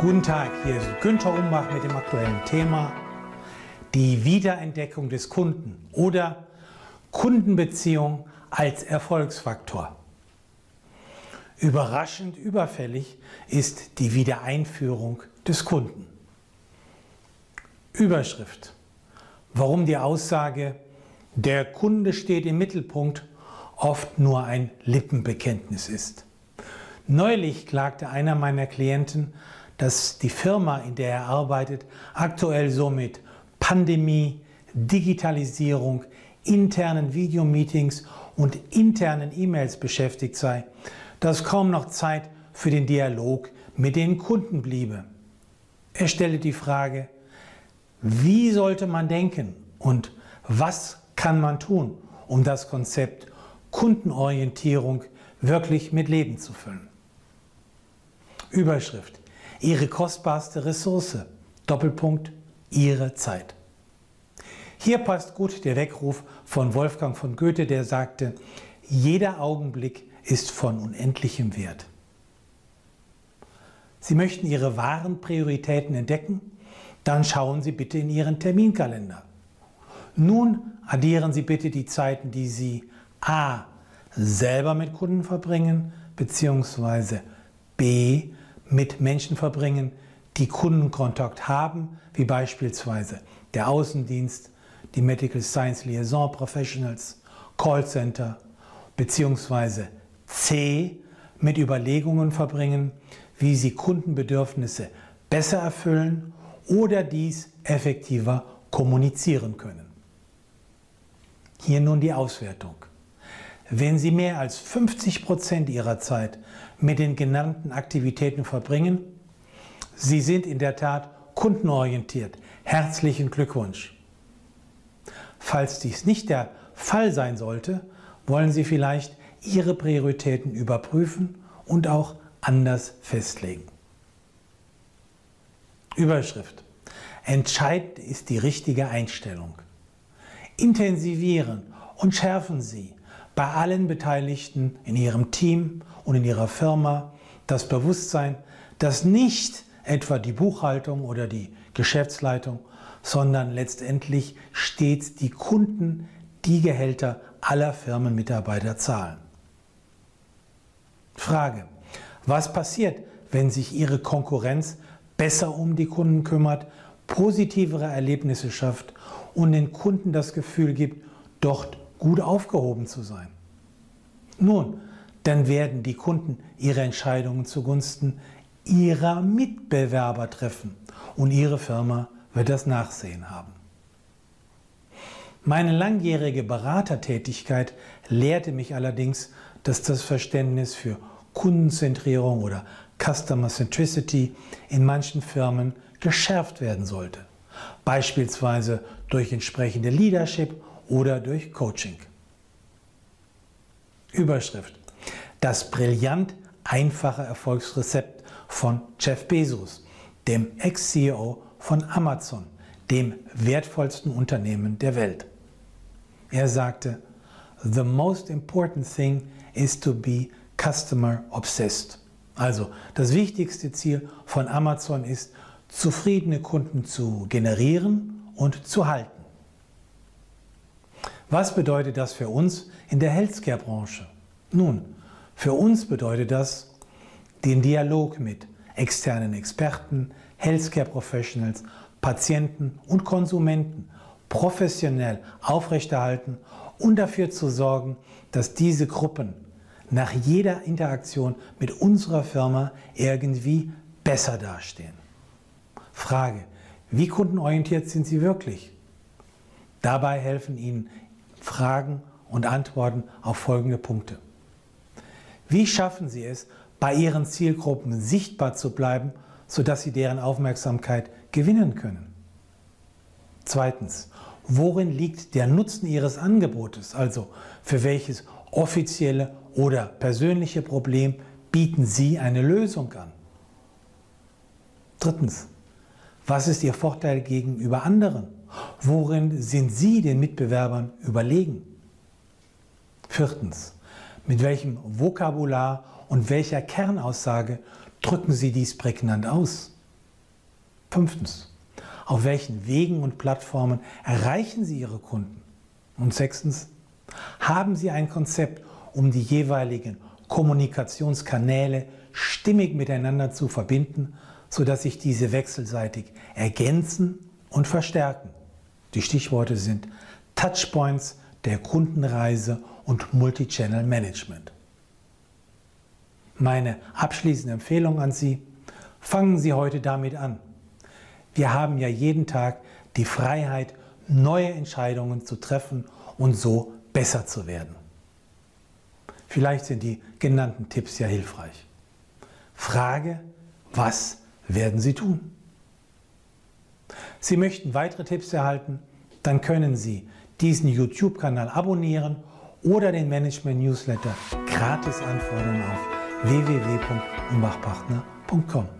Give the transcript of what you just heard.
Guten Tag, hier ist Günther Umbach mit dem aktuellen Thema die Wiederentdeckung des Kunden oder Kundenbeziehung als Erfolgsfaktor. Überraschend überfällig ist die Wiedereinführung des Kunden. Überschrift. Warum die Aussage, der Kunde steht im Mittelpunkt, oft nur ein Lippenbekenntnis ist. Neulich klagte einer meiner Klienten, dass die Firma, in der er arbeitet, aktuell so mit Pandemie, Digitalisierung, internen Videomeetings und internen E-Mails beschäftigt sei, dass kaum noch Zeit für den Dialog mit den Kunden bliebe. Er stellte die Frage, wie sollte man denken und was kann man tun, um das Konzept Kundenorientierung wirklich mit Leben zu füllen. Überschrift. Ihre kostbarste Ressource. Doppelpunkt. Ihre Zeit. Hier passt gut der Weckruf von Wolfgang von Goethe, der sagte, jeder Augenblick ist von unendlichem Wert. Sie möchten Ihre wahren Prioritäten entdecken? Dann schauen Sie bitte in Ihren Terminkalender. Nun addieren Sie bitte die Zeiten, die Sie a. selber mit Kunden verbringen, beziehungsweise b. mit Menschen verbringen, die Kundenkontakt haben, wie beispielsweise der Außendienst, die Medical Science Liaison Professionals, Callcenter, beziehungsweise C mit Überlegungen verbringen, wie sie Kundenbedürfnisse besser erfüllen oder dies effektiver kommunizieren können. Hier nun die Auswertung. Wenn Sie mehr als 50 Prozent Ihrer Zeit mit den genannten Aktivitäten verbringen, Sie sind in der Tat kundenorientiert. Herzlichen Glückwunsch. Falls dies nicht der Fall sein sollte, wollen Sie vielleicht Ihre Prioritäten überprüfen und auch anders festlegen. Überschrift. Entscheidend ist die richtige Einstellung. Intensivieren und schärfen Sie bei allen Beteiligten in Ihrem Team und in Ihrer Firma das Bewusstsein, dass nicht etwa die Buchhaltung oder die Geschäftsleitung sondern letztendlich stets die Kunden die Gehälter aller Firmenmitarbeiter zahlen. Frage. Was passiert, wenn sich Ihre Konkurrenz besser um die Kunden kümmert, positivere Erlebnisse schafft und den Kunden das Gefühl gibt, dort gut aufgehoben zu sein? Nun, dann werden die Kunden ihre Entscheidungen zugunsten ihrer Mitbewerber treffen und ihre Firma wird das Nachsehen haben. Meine langjährige Beratertätigkeit lehrte mich allerdings, dass das Verständnis für Kundenzentrierung oder Customer Centricity in manchen Firmen geschärft werden sollte, beispielsweise durch entsprechende Leadership oder durch Coaching. Überschrift. Das brillant einfache Erfolgsrezept von Jeff Bezos, dem Ex-CEO von Amazon, dem wertvollsten Unternehmen der Welt. Er sagte, The most important thing is to be customer obsessed. Also das wichtigste Ziel von Amazon ist, zufriedene Kunden zu generieren und zu halten. Was bedeutet das für uns in der Healthcare-Branche? Nun, für uns bedeutet das den Dialog mit externen Experten, Healthcare Professionals, Patienten und Konsumenten professionell aufrechterhalten und dafür zu sorgen, dass diese Gruppen nach jeder Interaktion mit unserer Firma irgendwie besser dastehen. Frage, wie kundenorientiert sind Sie wirklich? Dabei helfen Ihnen Fragen und Antworten auf folgende Punkte. Wie schaffen Sie es, bei Ihren Zielgruppen sichtbar zu bleiben sodass sie deren Aufmerksamkeit gewinnen können. Zweitens, worin liegt der Nutzen Ihres Angebotes? Also für welches offizielle oder persönliche Problem bieten Sie eine Lösung an? Drittens, was ist Ihr Vorteil gegenüber anderen? Worin sind Sie den Mitbewerbern überlegen? Viertens, mit welchem Vokabular und welcher Kernaussage drücken Sie dies prägnant aus? Fünftens, auf welchen Wegen und Plattformen erreichen Sie Ihre Kunden? Und sechstens, haben Sie ein Konzept, um die jeweiligen Kommunikationskanäle stimmig miteinander zu verbinden, sodass sich diese wechselseitig ergänzen und verstärken. Die Stichworte sind Touchpoints der Kundenreise und Multichannel Management. Meine abschließende Empfehlung an Sie, fangen Sie heute damit an. Wir haben ja jeden Tag die Freiheit, neue Entscheidungen zu treffen und so besser zu werden. Vielleicht sind die genannten Tipps ja hilfreich. Frage, was werden Sie tun? Sie möchten weitere Tipps erhalten? Dann können Sie diesen YouTube-Kanal abonnieren oder den Management-Newsletter gratis anfordern auf www.umbachpartner.com.